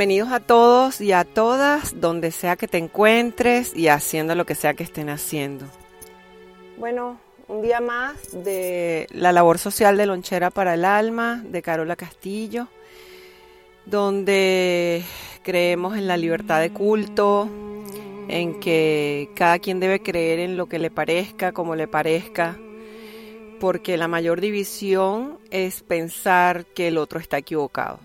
Bienvenidos a todos y a todas, donde sea que te encuentres y haciendo lo que sea que estén haciendo. Bueno, un día más de la labor social de Lonchera para el Alma, de Carola Castillo, donde creemos en la libertad de culto, en que cada quien debe creer en lo que le parezca, como le parezca, porque la mayor división es pensar que el otro está equivocado.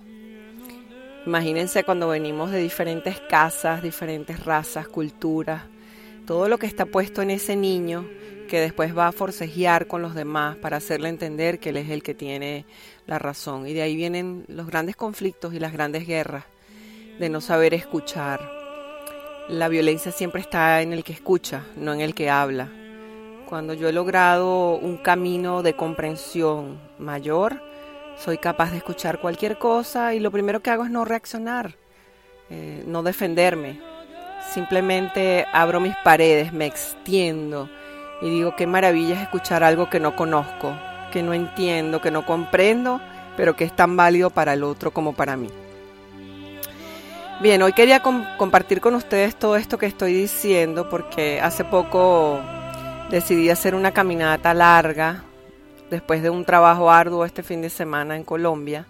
Imagínense cuando venimos de diferentes casas, diferentes razas, culturas, todo lo que está puesto en ese niño que después va a forcejear con los demás para hacerle entender que él es el que tiene la razón. Y de ahí vienen los grandes conflictos y las grandes guerras de no saber escuchar. La violencia siempre está en el que escucha, no en el que habla. Cuando yo he logrado un camino de comprensión mayor, soy capaz de escuchar cualquier cosa y lo primero que hago es no reaccionar, eh, no defenderme. Simplemente abro mis paredes, me extiendo y digo qué maravilla es escuchar algo que no conozco, que no entiendo, que no comprendo, pero que es tan válido para el otro como para mí. Bien, hoy quería compartir con ustedes todo esto que estoy diciendo porque hace poco decidí hacer una caminata larga después de un trabajo arduo este fin de semana en Colombia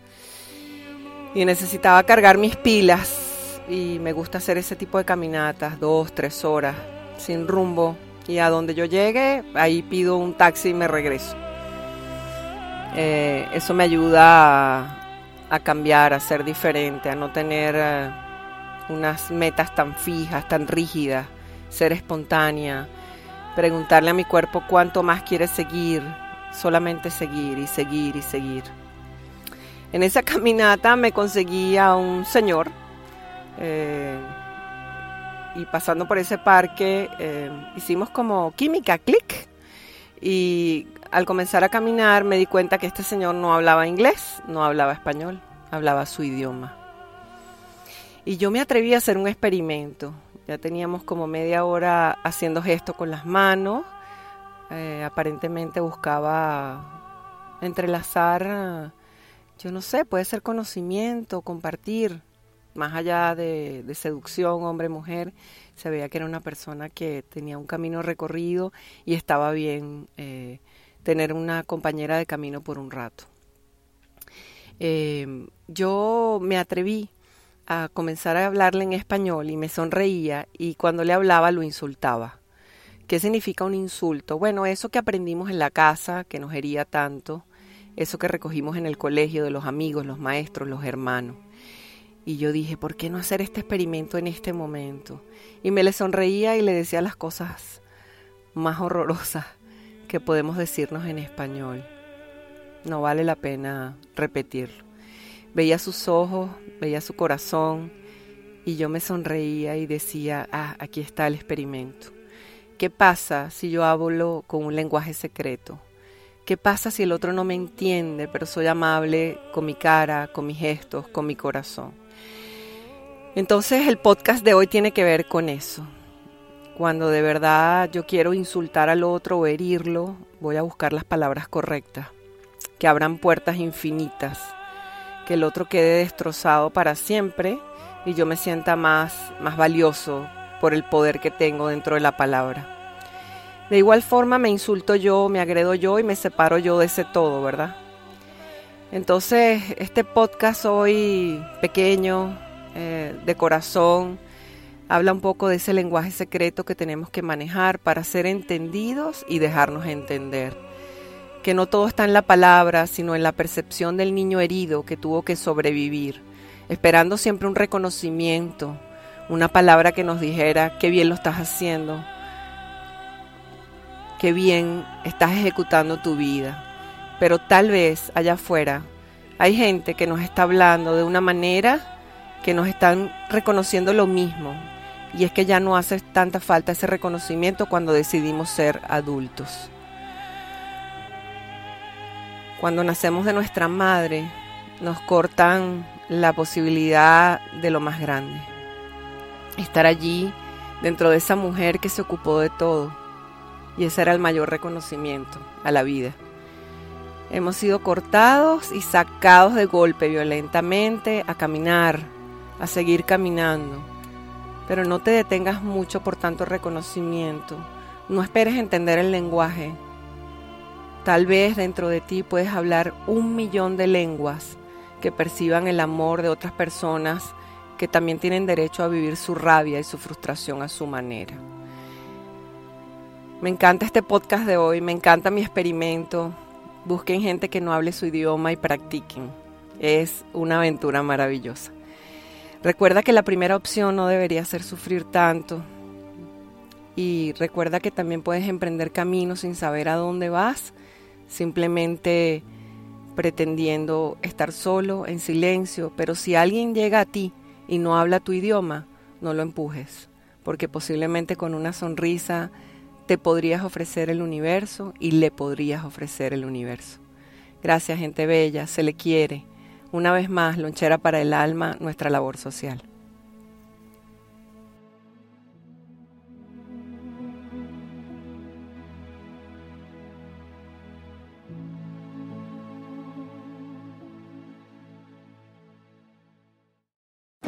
y necesitaba cargar mis pilas y me gusta hacer ese tipo de caminatas, dos, tres horas, sin rumbo y a donde yo llegue, ahí pido un taxi y me regreso. Eh, eso me ayuda a, cambiar, a ser diferente, a no tener eh, unas metas tan fijas, tan rígidas, ser espontánea, preguntarle a mi cuerpo cuánto más quiere seguir, solamente seguir y seguir y seguir. En esa caminata me conseguí a un señor eh, y pasando por ese parque eh, hicimos como química, clic. Y al comenzar a caminar me di cuenta que este señor no hablaba inglés, no hablaba español, hablaba su idioma. Y yo me atreví a hacer un experimento. Ya teníamos como media hora haciendo gestos con las manos eh, aparentemente buscaba entrelazar, yo no sé, puede ser conocimiento, compartir, más allá de, seducción, hombre-mujer, se veía que era una persona que tenía un camino recorrido y estaba bien eh, tener una compañera de camino por un rato. Eh, yo me atreví a comenzar a hablarle en español y me sonreía y cuando le hablaba lo insultaba. ¿Qué significa un insulto? Bueno, eso que aprendimos en la casa, que nos hería tanto, eso que recogimos en el colegio de los amigos, los maestros, los hermanos. Y yo dije, ¿por qué no hacer este experimento en este momento? Y me le sonreía y le decía las cosas más horrorosas que podemos decirnos en español. No vale la pena repetirlo. Veía sus ojos, veía su corazón y yo me sonreía y decía, ah, aquí está el experimento. ¿Qué pasa si yo hablo con un lenguaje secreto? ¿Qué pasa si el otro no me entiende, pero soy amable con mi cara, con mis gestos, con mi corazón? Entonces el podcast de hoy tiene que ver con eso. Cuando de verdad yo quiero insultar al otro o herirlo, voy a buscar las palabras correctas, que abran puertas infinitas, que el otro quede destrozado para siempre y yo me sienta más, más valioso, por el poder que tengo dentro de la palabra. De igual forma me insulto yo, me agredo yo y me separo yo de ese todo, ¿verdad? Entonces, este podcast hoy pequeño, eh, de corazón, habla un poco de ese lenguaje secreto que tenemos que manejar para ser entendidos y dejarnos entender. Que no todo está en la palabra, sino en la percepción del niño herido que tuvo que sobrevivir, esperando siempre un reconocimiento, una palabra que nos dijera, qué bien lo estás haciendo, qué bien estás ejecutando tu vida. Pero tal vez allá afuera hay gente que nos está hablando de una manera que nos están reconociendo lo mismo y es que ya no hace tanta falta ese reconocimiento cuando decidimos ser adultos. Cuando nacemos de nuestra madre, nos cortan la posibilidad de lo más grande. Estar allí dentro de esa mujer que se ocupó de todo. Y ese era el mayor reconocimiento a la vida. Hemos sido cortados y sacados de golpe violentamente a caminar, a seguir caminando. Pero no te detengas mucho por tanto reconocimiento. No esperes entender el lenguaje. Tal vez dentro de ti puedes hablar un millón de lenguas que perciban el amor de otras personas que también tienen derecho a vivir su rabia y su frustración a su manera. Me encanta este podcast de hoy, me encanta mi experimento. Busquen gente que no hable su idioma y practiquen. Es una aventura maravillosa. Recuerda que la primera opción no debería ser sufrir tanto. Y recuerda que también puedes emprender caminos sin saber a dónde vas, simplemente pretendiendo estar solo, en silencio. Pero si alguien llega a ti y no habla tu idioma, no lo empujes, porque posiblemente con una sonrisa te podrías ofrecer el universo y le podrías ofrecer el universo. Gracias, gente bella, se le quiere. Una vez más, lonchera para el alma, nuestra labor social.